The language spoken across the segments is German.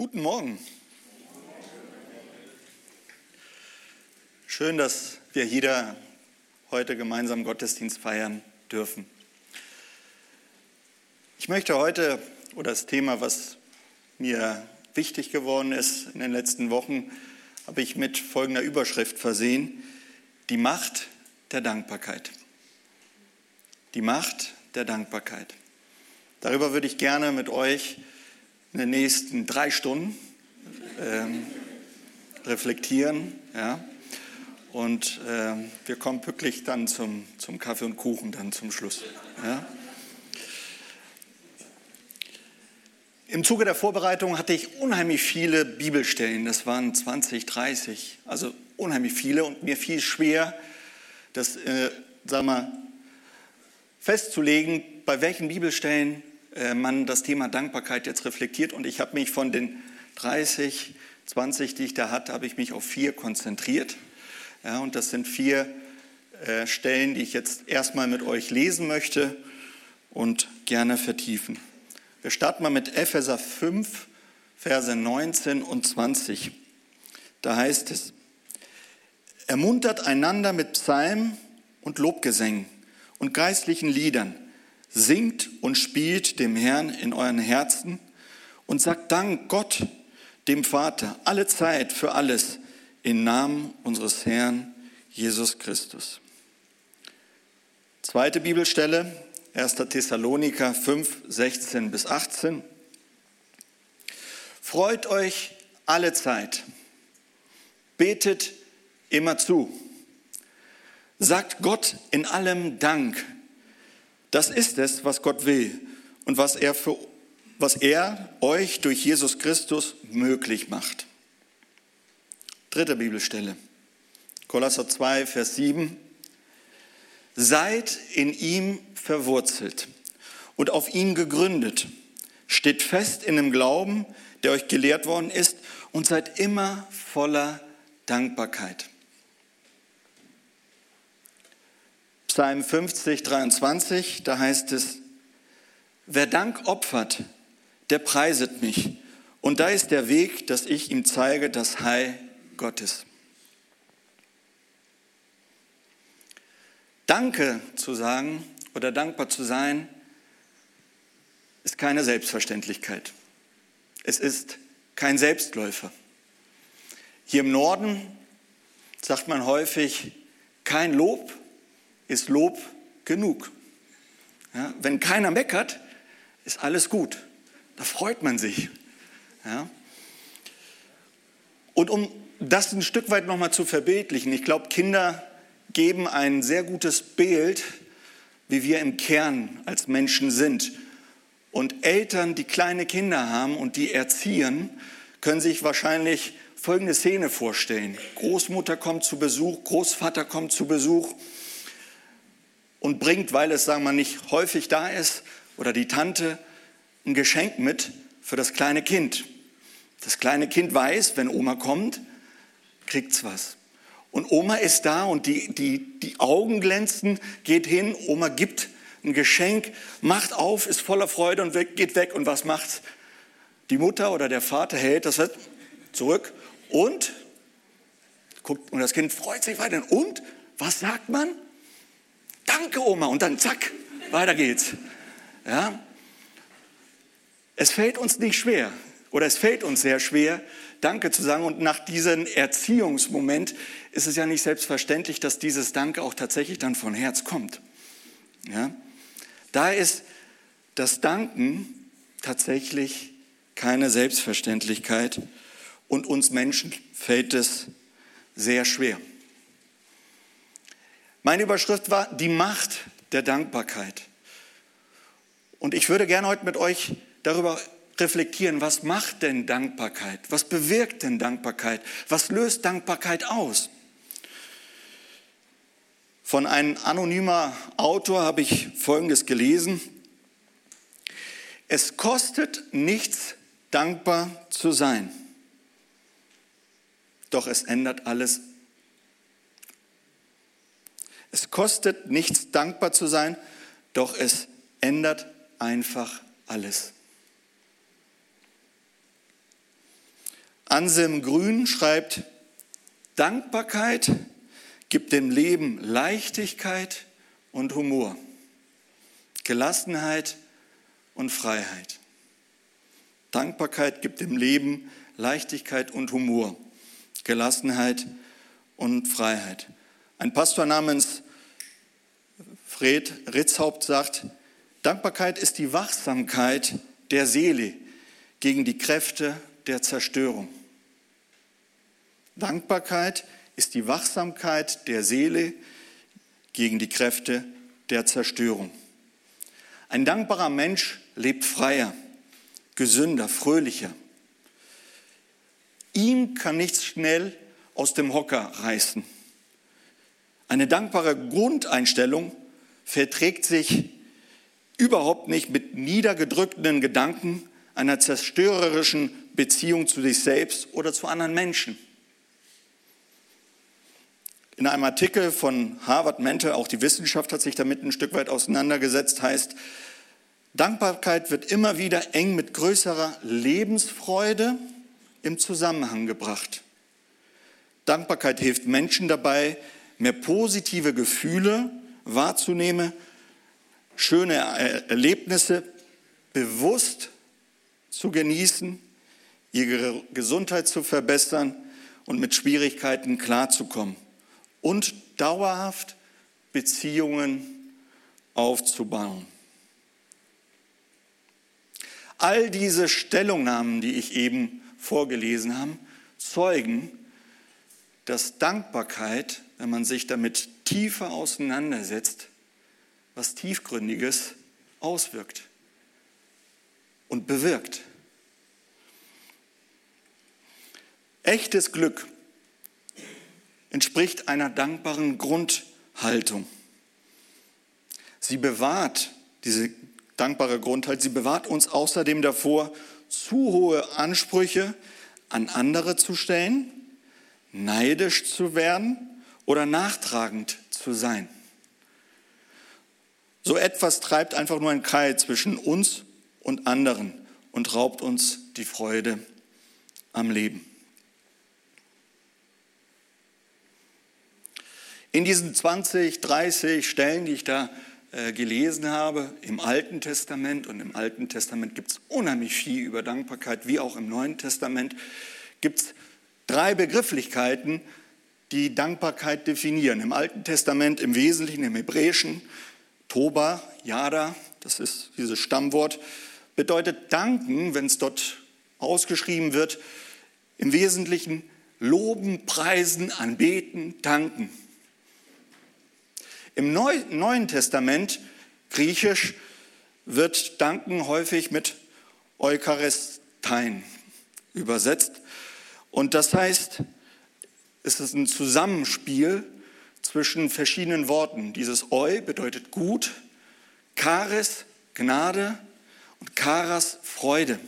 Guten Morgen. Schön, dass wir hier heute gemeinsam Gottesdienst feiern dürfen. Ich möchte heute, oder das Thema, was mir wichtig geworden ist in den letzten Wochen, habe ich mit folgender Überschrift versehen. Die Macht der Dankbarkeit. Die Macht der Dankbarkeit. Darüber würde ich gerne mit euch in den nächsten drei Stunden ähm, reflektieren. Ja? Und äh, wir kommen pünktlich dann zum, zum Kaffee und Kuchen dann zum Schluss. Ja? Im Zuge der Vorbereitung hatte ich unheimlich viele Bibelstellen. Das waren 20, 30, also unheimlich viele. Und mir fiel schwer, das äh, sag mal, festzulegen, bei welchen Bibelstellen man das Thema Dankbarkeit jetzt reflektiert. Und ich habe mich von den 30, 20, die ich da hatte, habe ich mich auf vier konzentriert. Ja, und das sind vier äh, Stellen, die ich jetzt erstmal mit euch lesen möchte und gerne vertiefen. Wir starten mal mit Epheser 5, Verse 19 und 20. Da heißt es, ermuntert einander mit Psalmen und Lobgesängen und geistlichen Liedern Singt und spielt dem Herrn in euren Herzen und sagt Dank Gott, dem Vater, alle Zeit für alles im Namen unseres Herrn Jesus Christus. Zweite Bibelstelle, 1. Thessaloniker 5, 16 bis 18. Freut euch alle Zeit, betet immer zu, sagt Gott in allem Dank das ist es, was Gott will und was er, für, was er euch durch Jesus Christus möglich macht. Dritte Bibelstelle. Kolosser 2, Vers 7. Seid in ihm verwurzelt und auf ihn gegründet. Steht fest in dem Glauben, der euch gelehrt worden ist und seid immer voller Dankbarkeit. Psalm 50, 23, da heißt es, wer Dank opfert, der preiset mich. Und da ist der Weg, dass ich ihm zeige, das Heil Gottes. Danke zu sagen oder dankbar zu sein, ist keine Selbstverständlichkeit. Es ist kein Selbstläufer. Hier im Norden sagt man häufig kein Lob, ist Lob genug. Ja, wenn keiner meckert, ist alles gut. Da freut man sich. Ja. Und um das ein Stück weit nochmal zu verbildlichen, ich glaube, Kinder geben ein sehr gutes Bild, wie wir im Kern als Menschen sind. Und Eltern, die kleine Kinder haben und die erziehen, können sich wahrscheinlich folgende Szene vorstellen. Großmutter kommt zu Besuch, Großvater kommt zu Besuch und bringt, weil es, sagen wir mal, nicht häufig da ist, oder die Tante ein Geschenk mit für das kleine Kind. Das kleine Kind weiß, wenn Oma kommt, kriegt's was. Und Oma ist da und die, die, die Augen glänzen, geht hin, Oma gibt ein Geschenk, macht auf, ist voller Freude und geht weg. Und was macht die Mutter oder der Vater? Hält das zurück und guckt, und das Kind freut sich weiter. Und was sagt man? Danke Oma und dann zack, weiter geht's. Ja? Es fällt uns nicht schwer oder es fällt uns sehr schwer, Danke zu sagen. Und nach diesem Erziehungsmoment ist es ja nicht selbstverständlich, dass dieses Danke auch tatsächlich dann von Herz kommt. Ja? Da ist das Danken tatsächlich keine Selbstverständlichkeit und uns Menschen fällt es sehr schwer. Meine Überschrift war die Macht der Dankbarkeit. Und ich würde gerne heute mit euch darüber reflektieren, was macht denn Dankbarkeit? Was bewirkt denn Dankbarkeit? Was löst Dankbarkeit aus? Von einem anonymer Autor habe ich Folgendes gelesen. Es kostet nichts, dankbar zu sein. Doch es ändert alles es kostet nichts, dankbar zu sein, doch es ändert einfach alles. Anselm Grün schreibt, Dankbarkeit gibt dem Leben Leichtigkeit und Humor, Gelassenheit und Freiheit. Dankbarkeit gibt dem Leben Leichtigkeit und Humor, Gelassenheit und Freiheit. Ein Pastor namens Fred Ritzhaupt sagt, Dankbarkeit ist die Wachsamkeit der Seele gegen die Kräfte der Zerstörung. Dankbarkeit ist die Wachsamkeit der Seele gegen die Kräfte der Zerstörung. Ein dankbarer Mensch lebt freier, gesünder, fröhlicher. Ihm kann nichts schnell aus dem Hocker reißen. Eine dankbare Grundeinstellung verträgt sich überhaupt nicht mit niedergedrückten Gedanken einer zerstörerischen Beziehung zu sich selbst oder zu anderen Menschen. In einem Artikel von Harvard Mental, auch die Wissenschaft hat sich damit ein Stück weit auseinandergesetzt, heißt, Dankbarkeit wird immer wieder eng mit größerer Lebensfreude im Zusammenhang gebracht. Dankbarkeit hilft Menschen dabei, mehr positive Gefühle wahrzunehmen, schöne Erlebnisse bewusst zu genießen, ihre Gesundheit zu verbessern und mit Schwierigkeiten klarzukommen und dauerhaft Beziehungen aufzubauen. All diese Stellungnahmen, die ich eben vorgelesen habe, zeugen, dass Dankbarkeit, wenn man sich damit tiefer auseinandersetzt, was Tiefgründiges auswirkt und bewirkt. Echtes Glück entspricht einer dankbaren Grundhaltung. Sie bewahrt diese dankbare Grundhaltung, sie bewahrt uns außerdem davor, zu hohe Ansprüche an andere zu stellen, neidisch zu werden oder nachtragend zu sein. So etwas treibt einfach nur ein Keil zwischen uns und anderen und raubt uns die Freude am Leben. In diesen 20, 30 Stellen, die ich da äh, gelesen habe, im Alten Testament, und im Alten Testament gibt es unheimlich viel über Dankbarkeit, wie auch im Neuen Testament, gibt es drei Begrifflichkeiten, die Dankbarkeit definieren. Im Alten Testament im Wesentlichen, im Hebräischen, Toba, Yada, das ist dieses Stammwort, bedeutet danken, wenn es dort ausgeschrieben wird, im Wesentlichen loben, preisen, anbeten, danken. Im Neuen Testament, griechisch, wird Danken häufig mit Eucharistein übersetzt. Und das heißt, es ist ein Zusammenspiel zwischen verschiedenen Worten. Dieses Eu bedeutet gut, Charis, Gnade und Charas, Freude.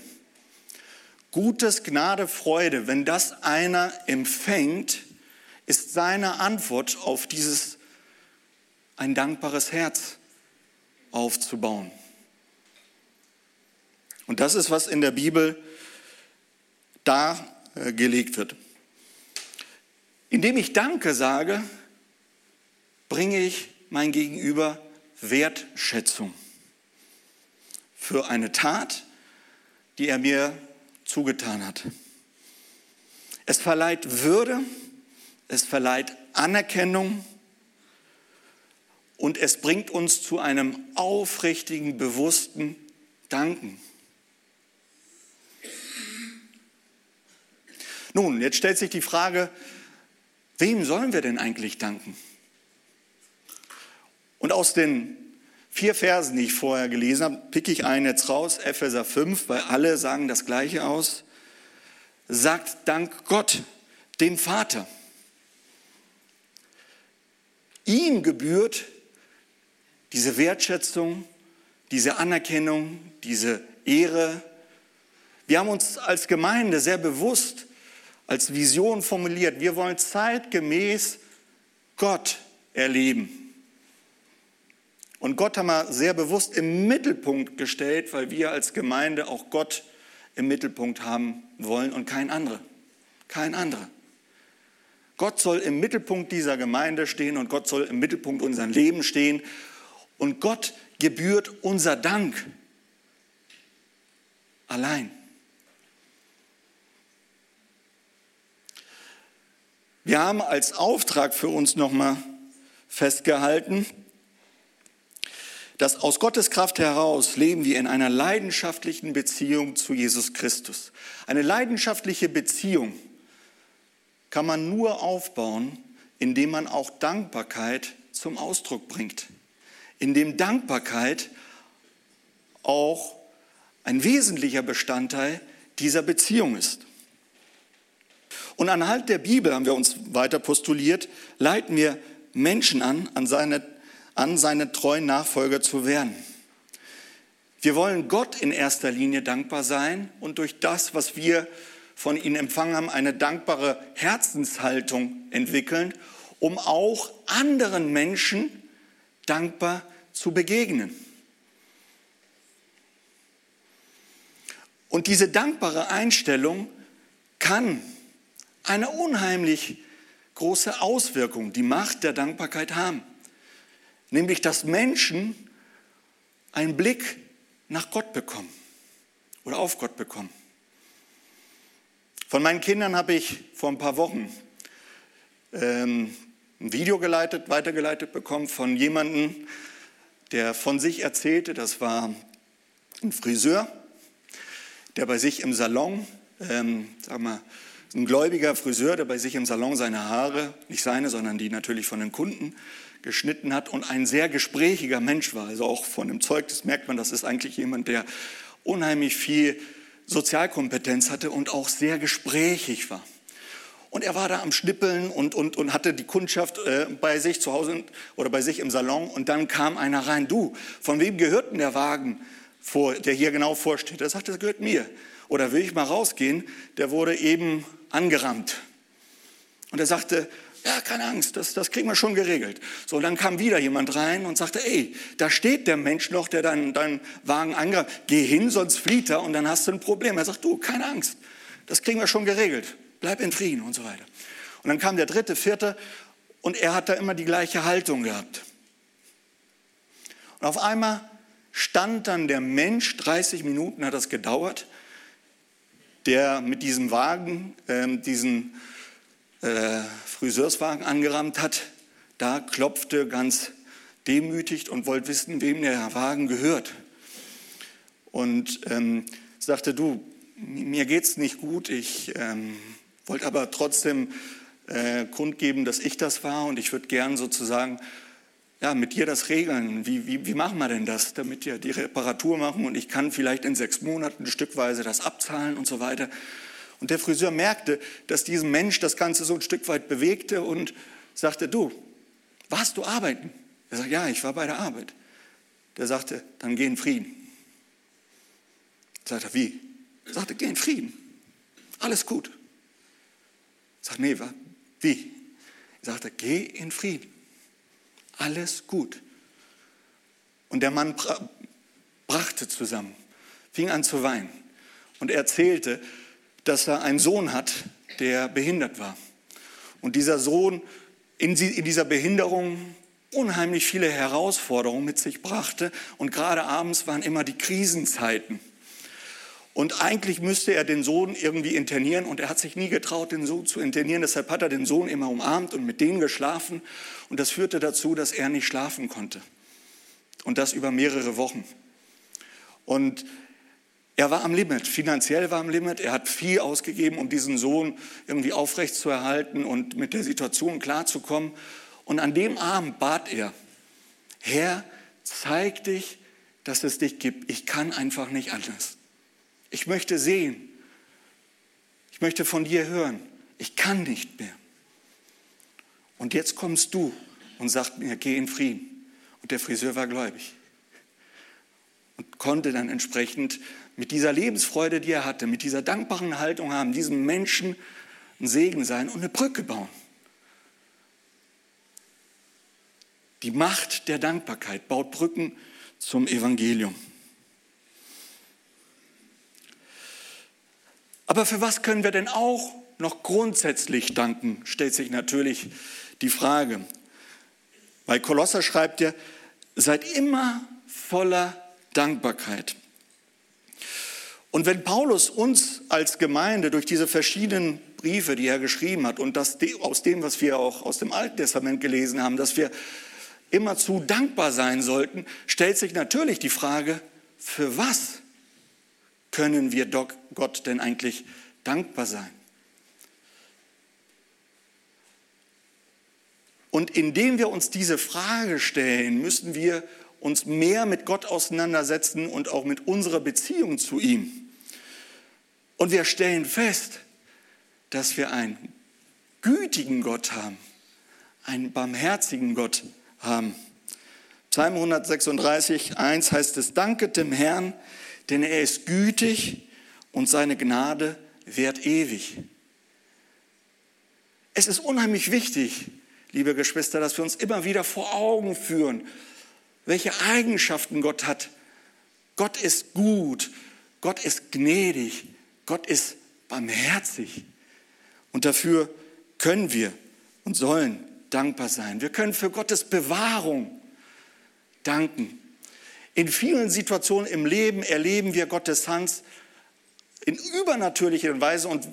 Gutes, Gnade, Freude, wenn das einer empfängt, ist seine Antwort auf dieses ein dankbares Herz aufzubauen. Und das ist, was in der Bibel dargelegt wird. Indem ich Danke sage, bringe ich mein Gegenüber Wertschätzung für eine Tat, die er mir zugetan hat. Es verleiht Würde, es verleiht Anerkennung und es bringt uns zu einem aufrichtigen, bewussten Danken. Nun, jetzt stellt sich die Frage, wem sollen wir denn eigentlich danken? Und aus den vier Versen, die ich vorher gelesen habe, picke ich einen jetzt raus, Epheser 5, weil alle sagen das Gleiche aus. Sagt Dank Gott, dem Vater. Ihm gebührt diese Wertschätzung, diese Anerkennung, diese Ehre. Wir haben uns als Gemeinde sehr bewusst als Vision formuliert, wir wollen zeitgemäß Gott erleben. Und Gott haben wir sehr bewusst im Mittelpunkt gestellt, weil wir als Gemeinde auch Gott im Mittelpunkt haben wollen und kein anderer. kein anderer. Gott soll im Mittelpunkt dieser Gemeinde stehen und Gott soll im Mittelpunkt unseres Lebens stehen. Und Gott gebührt unser Dank allein. Wir haben als Auftrag für uns nochmal festgehalten, dass aus Gottes Kraft heraus leben wir in einer leidenschaftlichen Beziehung zu Jesus Christus. Eine leidenschaftliche Beziehung kann man nur aufbauen, indem man auch Dankbarkeit zum Ausdruck bringt. Indem Dankbarkeit auch ein wesentlicher Bestandteil dieser Beziehung ist. Und anhand der Bibel haben wir uns weiter postuliert, leiten wir Menschen an, an seine, an seine treuen Nachfolger zu werden. Wir wollen Gott in erster Linie dankbar sein und durch das, was wir von ihnen empfangen haben, eine dankbare Herzenshaltung entwickeln, um auch anderen Menschen dankbar zu begegnen. Und diese dankbare Einstellung kann eine unheimlich große Auswirkung, die Macht der Dankbarkeit haben. Nämlich, dass Menschen einen Blick nach Gott bekommen oder auf Gott bekommen. Von meinen Kindern habe ich vor ein paar Wochen ähm, ein Video geleitet, weitergeleitet bekommen von jemandem, der von sich erzählte, das war ein Friseur, der bei sich im Salon, ähm, sag mal, ein gläubiger Friseur, der bei sich im Salon seine Haare, nicht seine, sondern die natürlich von den Kunden geschnitten hat und ein sehr gesprächiger Mensch war. Also auch von dem Zeug, das merkt man, das ist eigentlich jemand, der unheimlich viel Sozialkompetenz hatte und auch sehr gesprächig war. Und er war da am Schnippeln und, und, und hatte die Kundschaft äh, bei sich zu Hause oder bei sich im Salon. Und dann kam einer rein. Du, von wem gehört denn der Wagen, vor, der hier genau vorsteht? Er sagte, das gehört mir. Oder will ich mal rausgehen? Der wurde eben angerammt. Und er sagte, ja, keine Angst, das, das kriegen wir schon geregelt. So, dann kam wieder jemand rein und sagte, ey, da steht der Mensch noch, der deinen, deinen Wagen angerammt. Geh hin, sonst flieht er und dann hast du ein Problem. Er sagt, du, keine Angst, das kriegen wir schon geregelt. Bleib in Frieden und so weiter. Und dann kam der dritte, vierte und er hat da immer die gleiche Haltung gehabt. Und auf einmal stand dann der Mensch, 30 Minuten hat das gedauert, der mit diesem Wagen, äh, diesen äh, Friseurswagen angerammt hat, da klopfte ganz demütigt und wollte wissen, wem der Wagen gehört. Und ähm, sagte, du, mir geht's nicht gut, ich ähm, wollte aber trotzdem äh, kundgeben, dass ich das war und ich würde gern sozusagen ja, mit dir das regeln. Wie, wie, wie machen wir denn das, damit wir die Reparatur machen und ich kann vielleicht in sechs Monaten stückweise das abzahlen und so weiter. Und der Friseur merkte, dass diesem Mensch das Ganze so ein Stück weit bewegte und sagte, du, warst du arbeiten? Er sagt, ja, ich war bei der Arbeit. Der sagte, dann geh in Frieden. Sagt wie? Er sagte, geh in Frieden. Alles gut. Sagt, nee, wie? Er sagte, geh in Frieden alles gut. Und der Mann brachte zusammen, fing an zu weinen und erzählte, dass er einen Sohn hat, der behindert war. Und dieser Sohn in dieser Behinderung unheimlich viele Herausforderungen mit sich brachte. Und gerade abends waren immer die Krisenzeiten. Und eigentlich müsste er den Sohn irgendwie internieren und er hat sich nie getraut, den Sohn zu internieren. Deshalb hat er den Sohn immer umarmt und mit denen geschlafen. Und das führte dazu, dass er nicht schlafen konnte. Und das über mehrere Wochen. Und er war am Limit, finanziell war am Limit. Er hat viel ausgegeben, um diesen Sohn irgendwie aufrecht zu erhalten und mit der Situation klarzukommen. Und an dem Abend bat er, Herr, zeig dich, dass es dich gibt. Ich kann einfach nicht anders. Ich möchte sehen. Ich möchte von dir hören. Ich kann nicht mehr. Und jetzt kommst du und sagst mir, geh in Frieden. Und der Friseur war gläubig und konnte dann entsprechend mit dieser Lebensfreude, die er hatte, mit dieser dankbaren Haltung haben, diesem Menschen ein Segen sein und eine Brücke bauen. Die Macht der Dankbarkeit baut Brücken zum Evangelium. Aber für was können wir denn auch noch grundsätzlich danken, stellt sich natürlich die Frage. Bei Kolosser schreibt er, seid immer voller Dankbarkeit. Und wenn Paulus uns als Gemeinde durch diese verschiedenen Briefe, die er geschrieben hat, und das, aus dem, was wir auch aus dem Alten Testament gelesen haben, dass wir immerzu dankbar sein sollten, stellt sich natürlich die Frage, für was können wir Gott denn eigentlich dankbar sein? Und indem wir uns diese Frage stellen, müssen wir uns mehr mit Gott auseinandersetzen und auch mit unserer Beziehung zu ihm. Und wir stellen fest, dass wir einen gütigen Gott haben, einen barmherzigen Gott haben. Psalm 136, 1 heißt es, danket dem Herrn, denn er ist gütig und seine Gnade währt ewig. Es ist unheimlich wichtig, liebe Geschwister, dass wir uns immer wieder vor Augen führen, welche Eigenschaften Gott hat. Gott ist gut, Gott ist gnädig, Gott ist barmherzig. Und dafür können wir und sollen dankbar sein. Wir können für Gottes Bewahrung danken. In vielen Situationen im Leben erleben wir Gottes Hand in übernatürlicher Weise und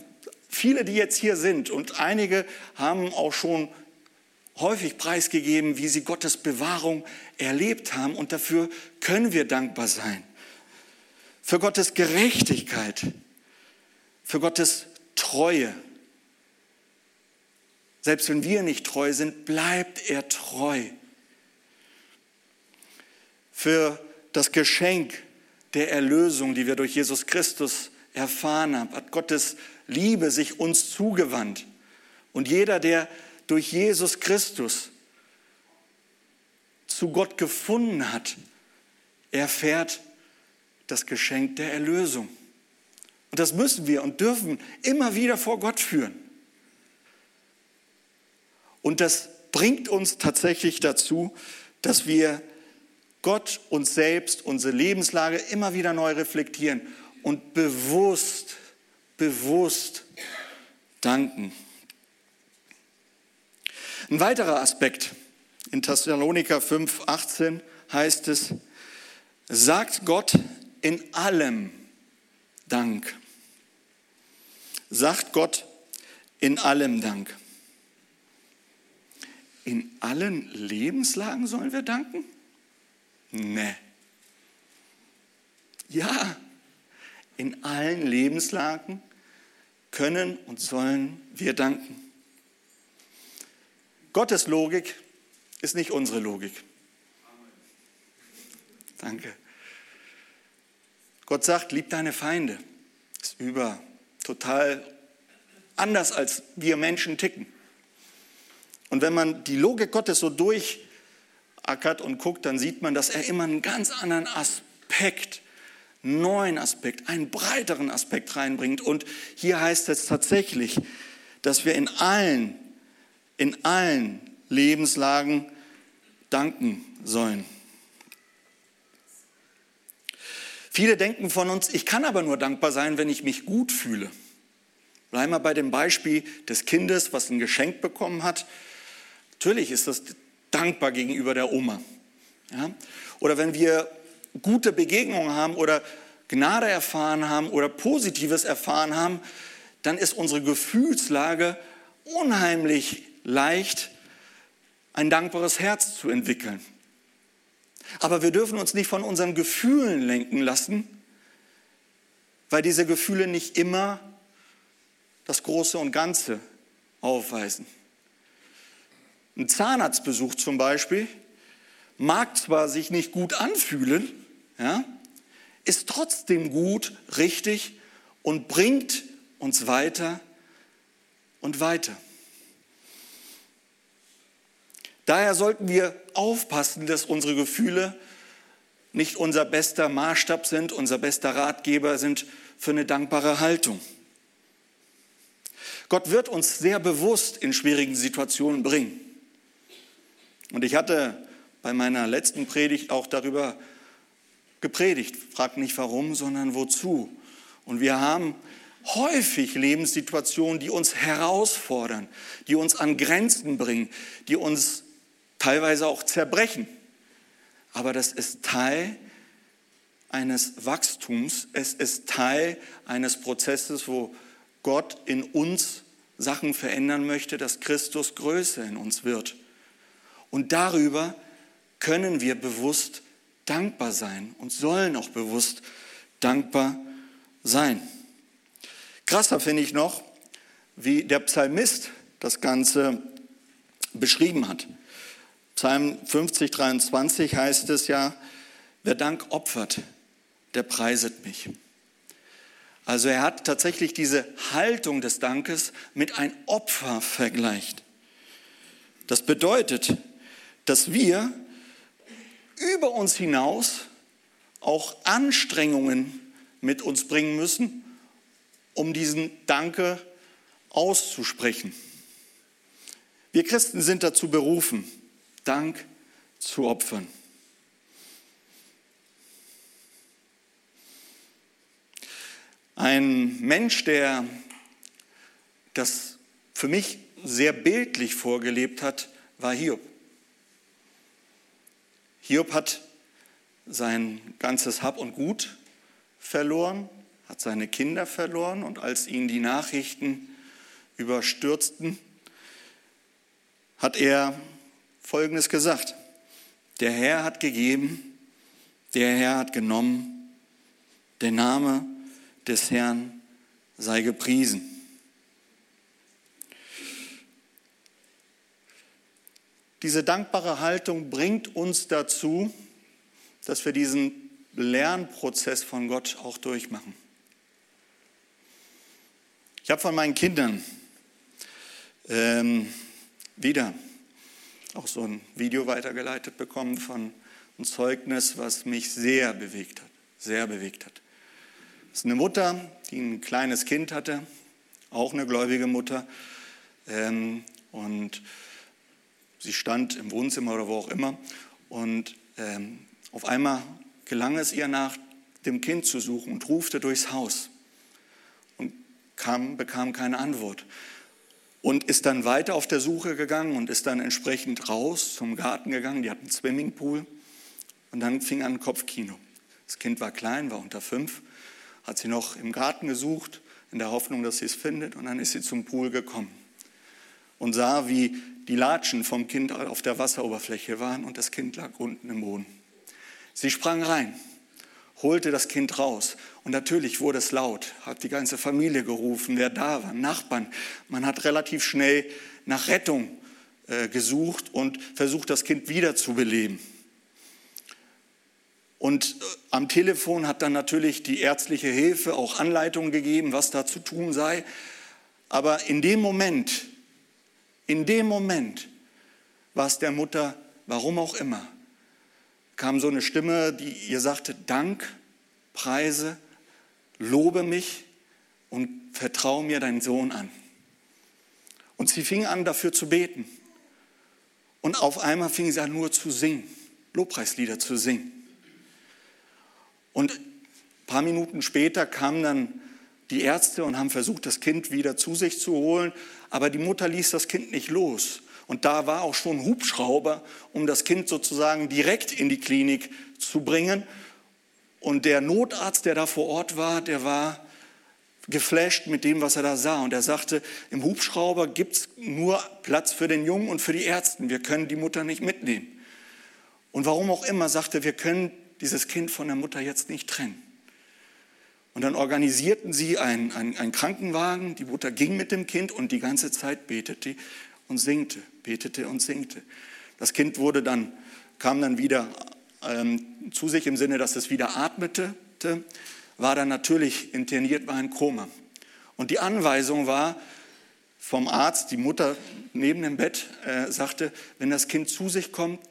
viele, die jetzt hier sind und einige haben auch schon häufig preisgegeben, wie sie Gottes Bewahrung erlebt haben und dafür können wir dankbar sein. Für Gottes Gerechtigkeit, für Gottes Treue. Selbst wenn wir nicht treu sind, bleibt er treu. Für das Geschenk der Erlösung, die wir durch Jesus Christus erfahren haben, hat Gottes Liebe sich uns zugewandt. Und jeder, der durch Jesus Christus zu Gott gefunden hat, erfährt das Geschenk der Erlösung. Und das müssen wir und dürfen immer wieder vor Gott führen. Und das bringt uns tatsächlich dazu, dass wir Gott, uns selbst, unsere Lebenslage immer wieder neu reflektieren und bewusst, bewusst danken. Ein weiterer Aspekt in Thessaloniker 5, 18 heißt es, sagt Gott in allem Dank. Sagt Gott in allem Dank. In allen Lebenslagen sollen wir danken? Nee. Ja, in allen Lebenslagen können und sollen wir danken. Gottes Logik ist nicht unsere Logik. Danke. Gott sagt, lieb deine Feinde. Das ist über total anders, als wir Menschen ticken. Und wenn man die Logik Gottes so durchackert und guckt, dann sieht man, dass er immer einen ganz anderen Aspekt, neuen Aspekt, einen breiteren Aspekt reinbringt. Und hier heißt es tatsächlich, dass wir in allen in allen Lebenslagen danken sollen. Viele denken von uns, ich kann aber nur dankbar sein, wenn ich mich gut fühle. Bleiben wir bei dem Beispiel des Kindes, was ein Geschenk bekommen hat. Natürlich ist das dankbar gegenüber der Oma. Ja? Oder wenn wir gute Begegnungen haben oder Gnade erfahren haben oder Positives erfahren haben, dann ist unsere Gefühlslage unheimlich leicht, ein dankbares Herz zu entwickeln. Aber wir dürfen uns nicht von unseren Gefühlen lenken lassen, weil diese Gefühle nicht immer das Große und Ganze aufweisen. Ein Zahnarztbesuch zum Beispiel mag zwar sich nicht gut anfühlen, ja, ist trotzdem gut, richtig und bringt uns weiter und weiter. Daher sollten wir aufpassen, dass unsere Gefühle nicht unser bester Maßstab sind, unser bester Ratgeber sind für eine dankbare Haltung. Gott wird uns sehr bewusst in schwierigen Situationen bringen. Und ich hatte bei meiner letzten Predigt auch darüber gepredigt. Frag nicht warum, sondern wozu. Und wir haben häufig Lebenssituationen, die uns herausfordern, die uns an Grenzen bringen, die uns teilweise auch zerbrechen. Aber das ist Teil eines Wachstums, es ist Teil eines Prozesses, wo Gott in uns Sachen verändern möchte, dass Christus größer in uns wird. Und darüber können wir bewusst dankbar sein und sollen auch bewusst dankbar sein. Krasser finde ich noch, wie der Psalmist das Ganze beschrieben hat. Psalm 50, 23 heißt es ja, wer Dank opfert, der preiset mich. Also er hat tatsächlich diese Haltung des Dankes mit ein Opfer vergleicht. Das bedeutet, dass wir über uns hinaus auch Anstrengungen mit uns bringen müssen, um diesen Danke auszusprechen. Wir Christen sind dazu berufen, Dank zu opfern. Ein Mensch, der das für mich sehr bildlich vorgelebt hat, war Hiob. Hiob hat sein ganzes Hab und Gut verloren, hat seine Kinder verloren und als ihn die Nachrichten überstürzten, hat er Folgendes gesagt. Der Herr hat gegeben, der Herr hat genommen, der Name des Herrn sei gepriesen. Diese dankbare Haltung bringt uns dazu, dass wir diesen Lernprozess von Gott auch durchmachen. Ich habe von meinen Kindern ähm, wieder auch so ein Video weitergeleitet bekommen von einem Zeugnis, was mich sehr bewegt hat, sehr bewegt hat. Das ist eine Mutter, die ein kleines Kind hatte, auch eine gläubige Mutter. Ähm, und sie stand im Wohnzimmer oder wo auch immer. Und ähm, auf einmal gelang es ihr nach dem Kind zu suchen und rufte durchs Haus und kam, bekam keine Antwort. Und ist dann weiter auf der Suche gegangen und ist dann entsprechend raus zum Garten gegangen. Die hatten einen Swimmingpool. Und dann fing an Kopfkino. Das Kind war klein, war unter fünf, hat sie noch im Garten gesucht, in der Hoffnung, dass sie es findet. Und dann ist sie zum Pool gekommen und sah, wie die Latschen vom Kind auf der Wasseroberfläche waren und das Kind lag unten im Boden. Sie sprang rein, holte das Kind raus und natürlich wurde es laut, hat die ganze Familie gerufen, wer da war, Nachbarn. Man hat relativ schnell nach Rettung äh, gesucht und versucht, das Kind wiederzubeleben. Und äh, am Telefon hat dann natürlich die ärztliche Hilfe auch Anleitungen gegeben, was da zu tun sei. Aber in dem Moment, in dem Moment war es der Mutter, warum auch immer, kam so eine Stimme, die ihr sagte, Dank, preise, lobe mich und vertraue mir deinen Sohn an. Und sie fing an, dafür zu beten. Und auf einmal fing sie an, nur zu singen, Lobpreislieder zu singen. Und ein paar Minuten später kamen dann die Ärzte und haben versucht, das Kind wieder zu sich zu holen, aber die Mutter ließ das Kind nicht los. Und da war auch schon Hubschrauber, um das Kind sozusagen direkt in die Klinik zu bringen. Und der Notarzt, der da vor Ort war, der war geflasht mit dem, was er da sah. Und er sagte, im Hubschrauber gibt es nur Platz für den Jungen und für die Ärzte. Wir können die Mutter nicht mitnehmen. Und warum auch immer, sagte, wir können dieses Kind von der Mutter jetzt nicht trennen. Und dann organisierten sie einen, einen, einen Krankenwagen, die Mutter ging mit dem Kind und die ganze Zeit betete und singte, betete und singte. Das Kind wurde dann, kam dann wieder ähm, zu sich im Sinne, dass es wieder atmete, war dann natürlich interniert, war ein Koma. Und die Anweisung war vom Arzt, die Mutter neben dem Bett äh, sagte, wenn das Kind zu sich kommt,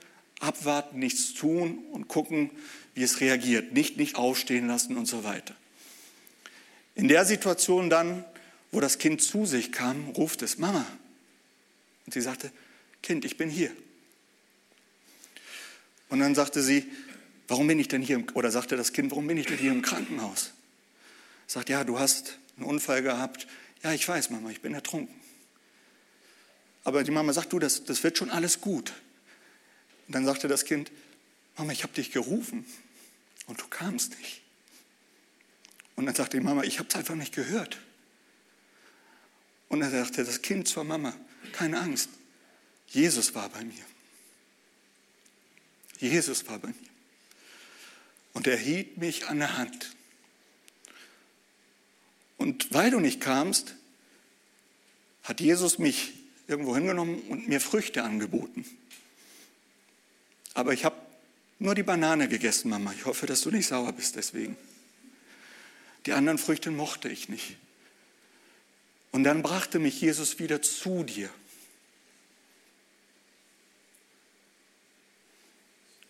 abwarten, nichts tun und gucken, wie es reagiert. Nicht, nicht aufstehen lassen und so weiter. In der Situation dann, wo das Kind zu sich kam, ruft es Mama. Und sie sagte, Kind, ich bin hier. Und dann sagte sie, warum bin ich denn hier, oder sagte das Kind, warum bin ich denn hier im Krankenhaus? Sagt, ja, du hast einen Unfall gehabt. Ja, ich weiß, Mama, ich bin ertrunken. Aber die Mama sagt, du, das, das wird schon alles gut. Und dann sagte das Kind, Mama, ich habe dich gerufen und du kamst nicht. Und dann sagte die Mama, ich habe es einfach nicht gehört. Und dann sagte das Kind zur Mama, keine Angst, Jesus war bei mir. Jesus war bei mir. Und er hielt mich an der Hand. Und weil du nicht kamst, hat Jesus mich irgendwo hingenommen und mir Früchte angeboten. Aber ich habe nur die Banane gegessen, Mama. Ich hoffe, dass du nicht sauer bist deswegen. Die anderen Früchte mochte ich nicht. Und dann brachte mich Jesus wieder zu dir.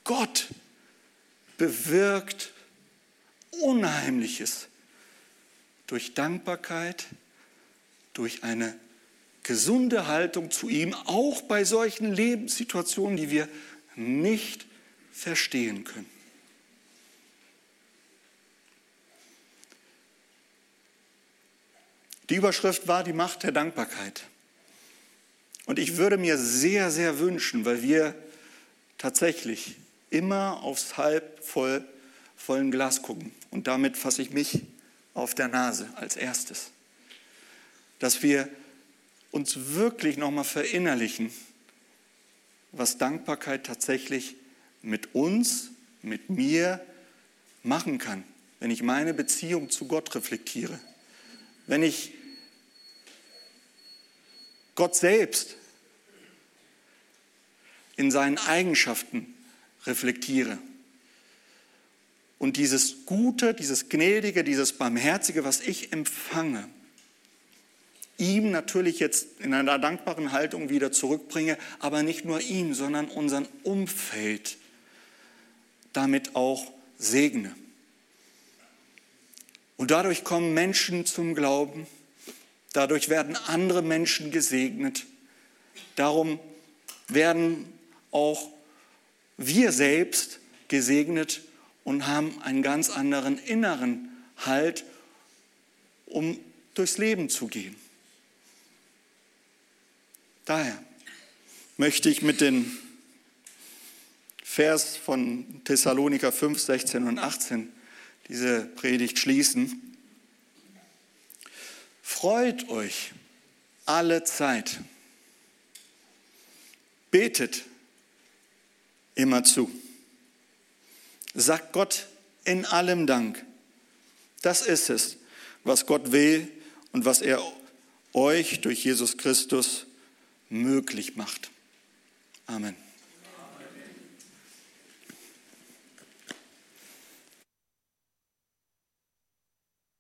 Gott bewirkt Unheimliches durch Dankbarkeit, durch eine gesunde Haltung zu ihm, auch bei solchen Lebenssituationen, die wir nicht verstehen können. Die Überschrift war die Macht der Dankbarkeit. Und ich würde mir sehr, sehr wünschen, weil wir tatsächlich immer aufs halb voll, vollen Glas gucken. Und damit fasse ich mich auf der Nase als erstes. Dass wir uns wirklich nochmal verinnerlichen, was Dankbarkeit tatsächlich mit uns, mit mir machen kann, wenn ich meine Beziehung zu Gott reflektiere. Wenn ich Gott selbst in seinen Eigenschaften reflektiere. Und dieses Gute, dieses Gnädige, dieses Barmherzige, was ich empfange, ihm natürlich jetzt in einer dankbaren Haltung wieder zurückbringe, aber nicht nur ihm, sondern unseren Umfeld damit auch segne. Und dadurch kommen Menschen zum Glauben, dadurch werden andere Menschen gesegnet, darum werden auch wir selbst gesegnet und haben einen ganz anderen inneren Halt, um durchs Leben zu gehen. Daher möchte ich mit dem Vers von Thessaloniker 5, 16 und 18 diese Predigt schließen. Freut euch alle Zeit. Betet immer zu. Sagt Gott in allem Dank. Das ist es, was Gott will und was er euch durch Jesus Christus möglich macht. Amen.